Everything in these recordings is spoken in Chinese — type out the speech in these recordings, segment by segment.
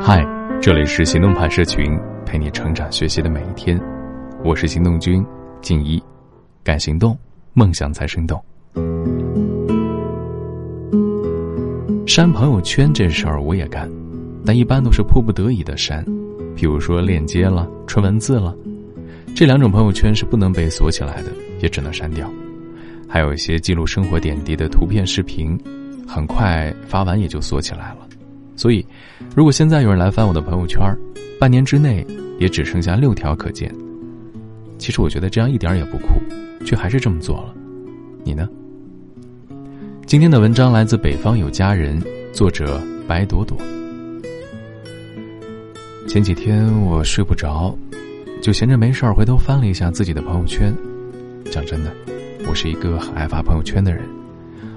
嗨，这里是行动派社群，陪你成长学习的每一天。我是行动君静一，敢行动，梦想才生动。删朋友圈这事儿我也干，但一般都是迫不得已的删，比如说链接了、纯文字了，这两种朋友圈是不能被锁起来的，也只能删掉。还有一些记录生活点滴的图片、视频，很快发完也就锁起来了。所以，如果现在有人来翻我的朋友圈，半年之内也只剩下六条可见。其实我觉得这样一点也不酷，却还是这么做了。你呢？今天的文章来自北方有佳人，作者白朵朵。前几天我睡不着，就闲着没事儿回头翻了一下自己的朋友圈。讲真的，我是一个很爱发朋友圈的人，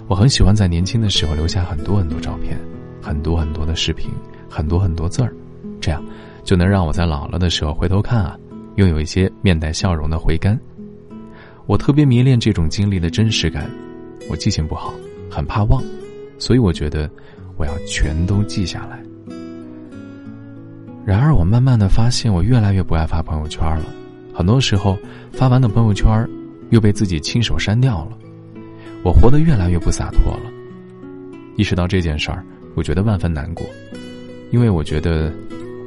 我很喜欢在年轻的时候留下很多很多照片。很多很多的视频，很多很多字儿，这样就能让我在老了的时候回头看啊，拥有一些面带笑容的回甘。我特别迷恋这种经历的真实感。我记性不好，很怕忘，所以我觉得我要全都记下来。然而，我慢慢的发现，我越来越不爱发朋友圈了。很多时候，发完的朋友圈又被自己亲手删掉了。我活得越来越不洒脱了。意识到这件事儿。我觉得万分难过，因为我觉得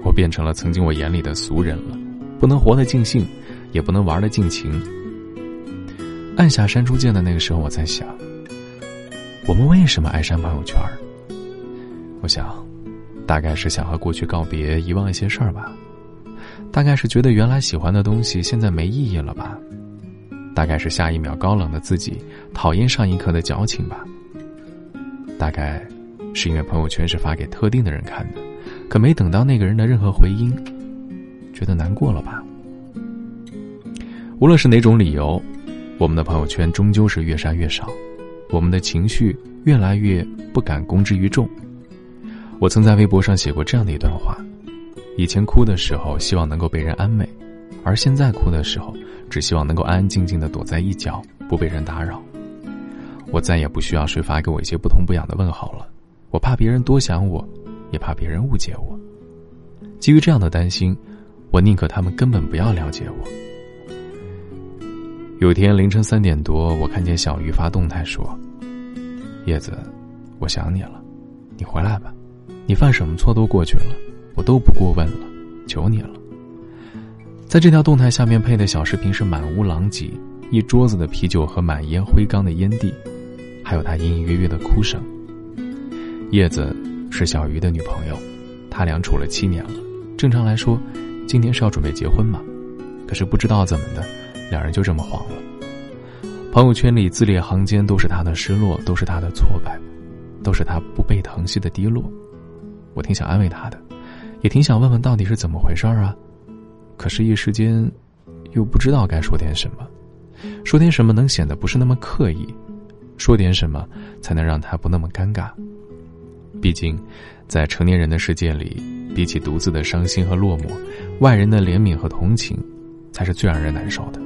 我变成了曾经我眼里的俗人了，不能活得尽兴，也不能玩得尽情。按下删除键的那个时候，我在想，我们为什么爱删朋友圈？我想，大概是想和过去告别，遗忘一些事儿吧；大概是觉得原来喜欢的东西现在没意义了吧；大概是下一秒高冷的自己讨厌上一刻的矫情吧；大概。是因为朋友圈是发给特定的人看的，可没等到那个人的任何回音，觉得难过了吧？无论是哪种理由，我们的朋友圈终究是越删越少，我们的情绪越来越不敢公之于众。我曾在微博上写过这样的一段话：以前哭的时候希望能够被人安慰，而现在哭的时候只希望能够安安静静的躲在一角，不被人打扰。我再也不需要谁发给我一些不痛不痒的问候了。我怕别人多想我，也怕别人误解我。基于这样的担心，我宁可他们根本不要了解我。有天凌晨三点多，我看见小鱼发动态说：“叶子，我想你了，你回来吧，你犯什么错都过去了，我都不过问了，求你了。”在这条动态下面配的小视频是满屋狼藉，一桌子的啤酒和满烟灰缸的烟蒂，还有他隐隐约约的哭声。叶子是小鱼的女朋友，他俩处了七年了。正常来说，今年是要准备结婚嘛？可是不知道怎么的，两人就这么黄了。朋友圈里字里行间都是他的失落，都是他的挫败，都是他不被疼惜的低落。我挺想安慰他的，也挺想问问到底是怎么回事啊？可是，一时间又不知道该说点什么，说点什么能显得不是那么刻意，说点什么才能让他不那么尴尬。毕竟，在成年人的世界里，比起独自的伤心和落寞，外人的怜悯和同情，才是最让人难受的。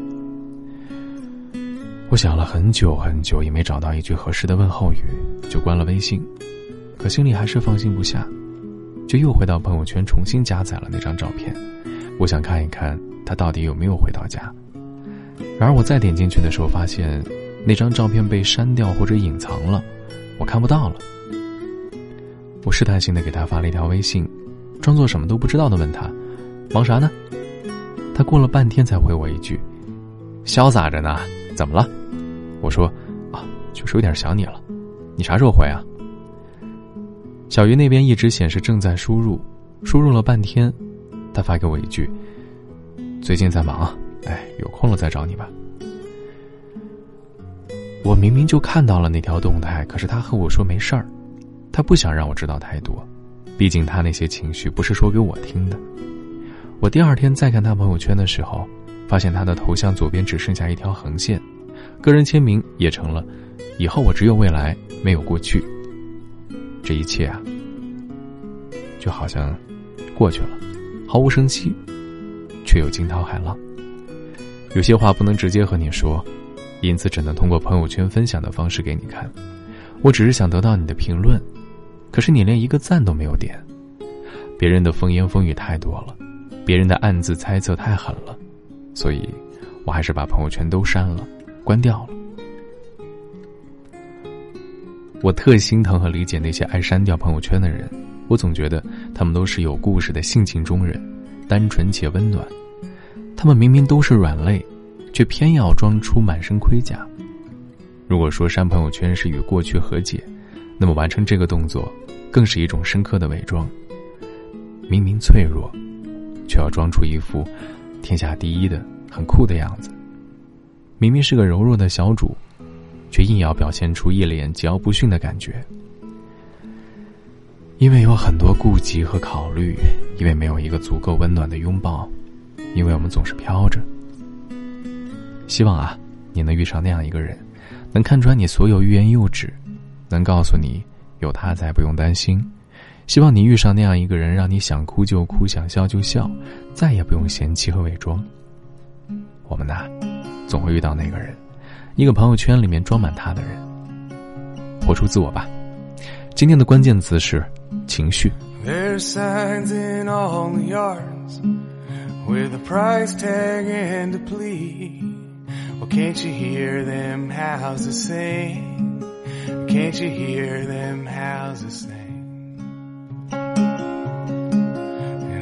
我想了很久很久，也没找到一句合适的问候语，就关了微信。可心里还是放心不下，就又回到朋友圈，重新加载了那张照片。我想看一看他到底有没有回到家。然而我再点进去的时候，发现那张照片被删掉或者隐藏了，我看不到了。我试探性的给他发了一条微信，装作什么都不知道的问他：“忙啥呢？”他过了半天才回我一句：“潇洒着呢，怎么了？”我说：“啊，就是有点想你了。你啥时候回啊？”小鱼那边一直显示正在输入，输入了半天，他发给我一句：“最近在忙，哎，有空了再找你吧。”我明明就看到了那条动态，可是他和我说没事儿。他不想让我知道太多，毕竟他那些情绪不是说给我听的。我第二天再看他朋友圈的时候，发现他的头像左边只剩下一条横线，个人签名也成了“以后我只有未来，没有过去”。这一切啊，就好像过去了，毫无生气，却又惊涛骇浪。有些话不能直接和你说，因此只能通过朋友圈分享的方式给你看。我只是想得到你的评论。可是你连一个赞都没有点，别人的风言风语太多了，别人的暗自猜测太狠了，所以，我还是把朋友圈都删了，关掉了。我特心疼和理解那些爱删掉朋友圈的人，我总觉得他们都是有故事的性情中人，单纯且温暖。他们明明都是软肋，却偏要装出满身盔甲。如果说删朋友圈是与过去和解，那么完成这个动作，更是一种深刻的伪装。明明脆弱，却要装出一副天下第一的很酷的样子。明明是个柔弱的小主。却硬要表现出一脸桀骜不驯的感觉，因为有很多顾忌和考虑，因为没有一个足够温暖的拥抱，因为我们总是飘着。希望啊，你能遇上那样一个人，能看穿你所有欲言又止，能告诉你有他在不用担心。希望你遇上那样一个人，让你想哭就哭，想笑就笑，再也不用嫌弃和伪装。我们呐，总会遇到那个人。一个朋友圈里面装满他的人，活出自我吧。今天的关键词是情绪。signs in all the yards with a price tag and a plea. Well, can't you hear them houses sing? Can't you hear them houses sing?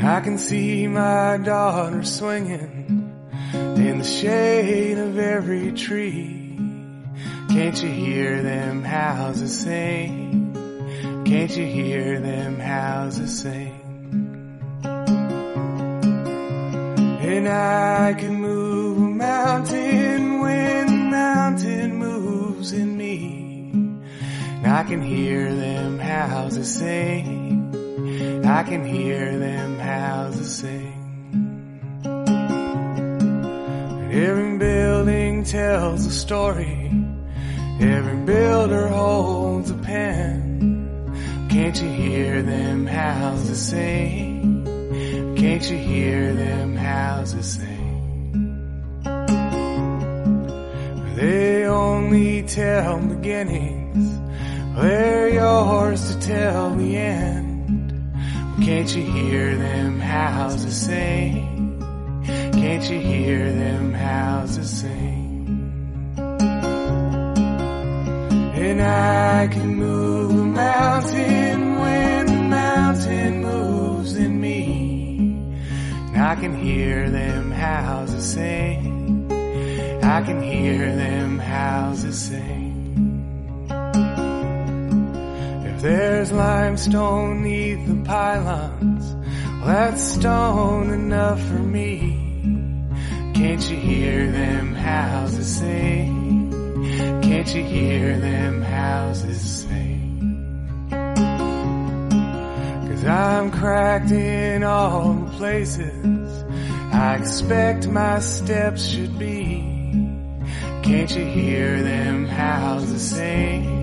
And I can see my daughter swinging in the shade of every tree. Can't you hear them houses sing? Can't you hear them houses sing? And I can move a mountain when the mountain moves in I can hear them houses sing. I can hear them houses sing. And every building tells a story Every builder holds a pen. Can't you hear them houses sing? Can't you hear them houses sing? They only tell beginnings. They're yours to tell the end. Can't you hear them houses sing? Can't you hear them houses sing? And I can move a mountain when the mountain moves in me. And I can hear them houses sing. I can hear them houses sing. There's limestone neath the pylons, well, that's stone enough for me. Can't you hear them houses sing? Can't you hear them houses sing? Cause I'm cracked in all the places I expect my steps should be. Can't you hear them houses sing?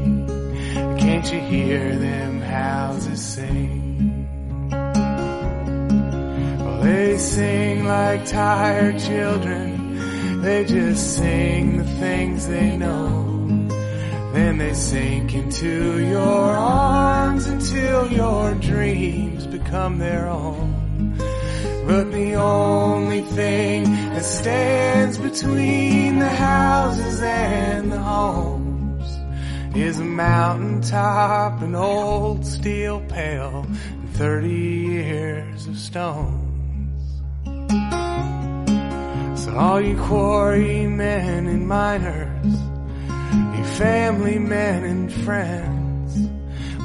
Can't you hear them houses sing? Well, they sing like tired children. They just sing the things they know. Then they sink into your arms until your dreams become their own. But the only thing that stands between the houses and the homes is a mountaintop, an old steel pail, and 30 years of stones. So all you quarrymen and miners, you family men and friends.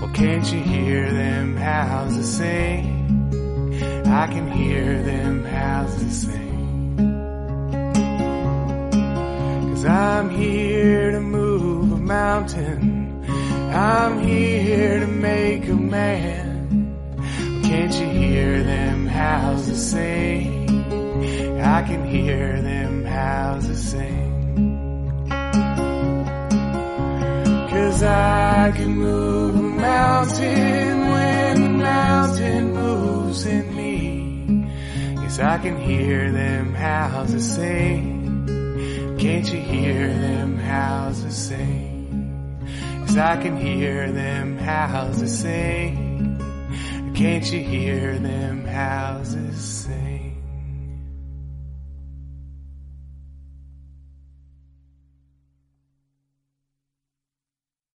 Well, can't you hear them houses sing? I can hear them houses sing. Cause I'm here mountain. I'm here to make a man. Can't you hear them houses sing? I can hear them houses sing. Cause I can move a mountain when the mountain moves in me. Yes, I can hear them houses sing. Can't you hear them houses sing? Yes, I can hear them houses sing. Can't you hear them houses sing?